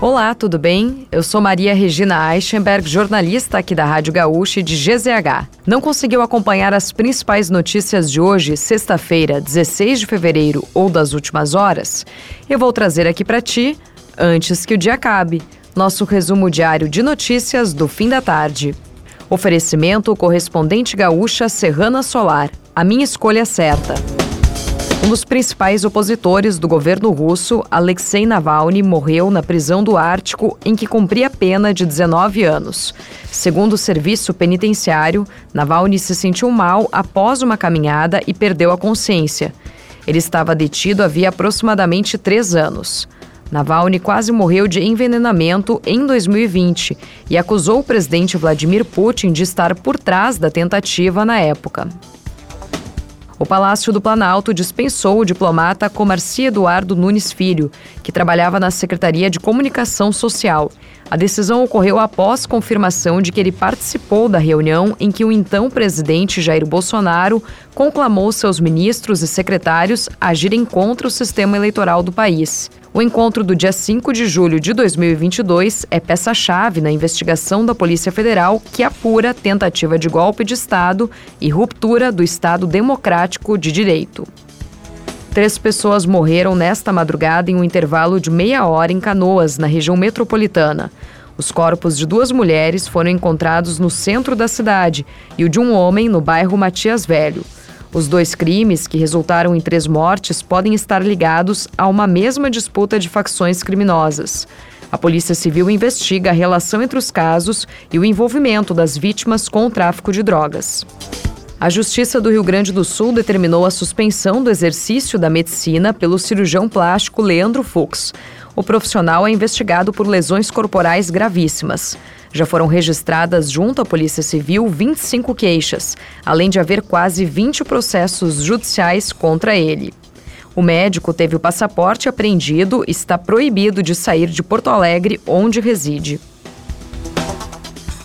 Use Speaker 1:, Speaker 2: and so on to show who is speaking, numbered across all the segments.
Speaker 1: Olá, tudo bem? Eu sou Maria Regina Eichenberg, jornalista aqui da Rádio Gaúcha e de GZH. Não conseguiu acompanhar as principais notícias de hoje, sexta-feira, 16 de fevereiro ou das últimas horas? Eu vou trazer aqui para ti, antes que o dia acabe, nosso resumo diário de notícias do fim da tarde. Oferecimento correspondente gaúcha Serrana Solar. A minha escolha certa. Um dos principais opositores do governo russo, Alexei Navalny, morreu na prisão do Ártico em que cumpria pena de 19 anos. Segundo o serviço penitenciário, Navalny se sentiu mal após uma caminhada e perdeu a consciência. Ele estava detido havia aproximadamente três anos. Navalny quase morreu de envenenamento em 2020 e acusou o presidente Vladimir Putin de estar por trás da tentativa na época. Palácio do Planalto dispensou o diplomata Comarci Eduardo Nunes Filho, que trabalhava na Secretaria de Comunicação Social. A decisão ocorreu após confirmação de que ele participou da reunião em que o então presidente Jair Bolsonaro conclamou seus ministros e secretários agirem contra o sistema eleitoral do país. O encontro do dia 5 de julho de 2022 é peça-chave na investigação da Polícia Federal que apura tentativa de golpe de Estado e ruptura do Estado Democrático de Direito. Três pessoas morreram nesta madrugada em um intervalo de meia hora em Canoas, na região metropolitana. Os corpos de duas mulheres foram encontrados no centro da cidade e o de um homem no bairro Matias Velho. Os dois crimes, que resultaram em três mortes, podem estar ligados a uma mesma disputa de facções criminosas. A Polícia Civil investiga a relação entre os casos e o envolvimento das vítimas com o tráfico de drogas. A Justiça do Rio Grande do Sul determinou a suspensão do exercício da medicina pelo cirurgião plástico Leandro Fux. O profissional é investigado por lesões corporais gravíssimas. Já foram registradas junto à Polícia Civil 25 queixas, além de haver quase 20 processos judiciais contra ele. O médico teve o passaporte apreendido e está proibido de sair de Porto Alegre, onde reside.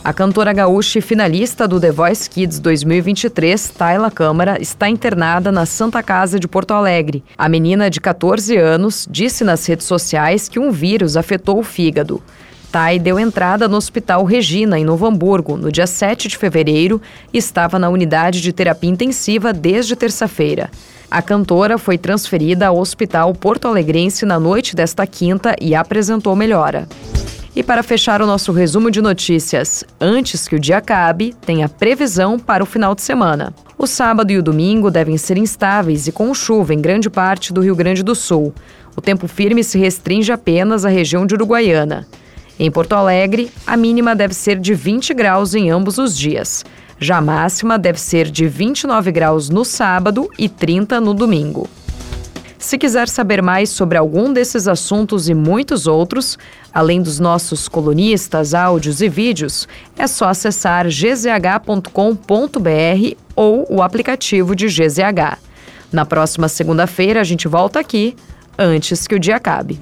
Speaker 1: A cantora gaúcha e finalista do The Voice Kids 2023, Tayla Câmara, está internada na Santa Casa de Porto Alegre. A menina de 14 anos disse nas redes sociais que um vírus afetou o fígado. Tai deu entrada no Hospital Regina, em Novo Hamburgo, no dia 7 de fevereiro e estava na unidade de terapia intensiva desde terça-feira. A cantora foi transferida ao Hospital Porto Alegrense na noite desta quinta e apresentou melhora. E para fechar o nosso resumo de notícias, antes que o dia acabe, tem a previsão para o final de semana. O sábado e o domingo devem ser instáveis e com chuva em grande parte do Rio Grande do Sul. O tempo firme se restringe apenas à região de Uruguaiana. Em Porto Alegre, a mínima deve ser de 20 graus em ambos os dias. Já a máxima deve ser de 29 graus no sábado e 30 no domingo. Se quiser saber mais sobre algum desses assuntos e muitos outros, além dos nossos colunistas, áudios e vídeos, é só acessar gzh.com.br ou o aplicativo de GZH. Na próxima segunda-feira a gente volta aqui, antes que o dia acabe.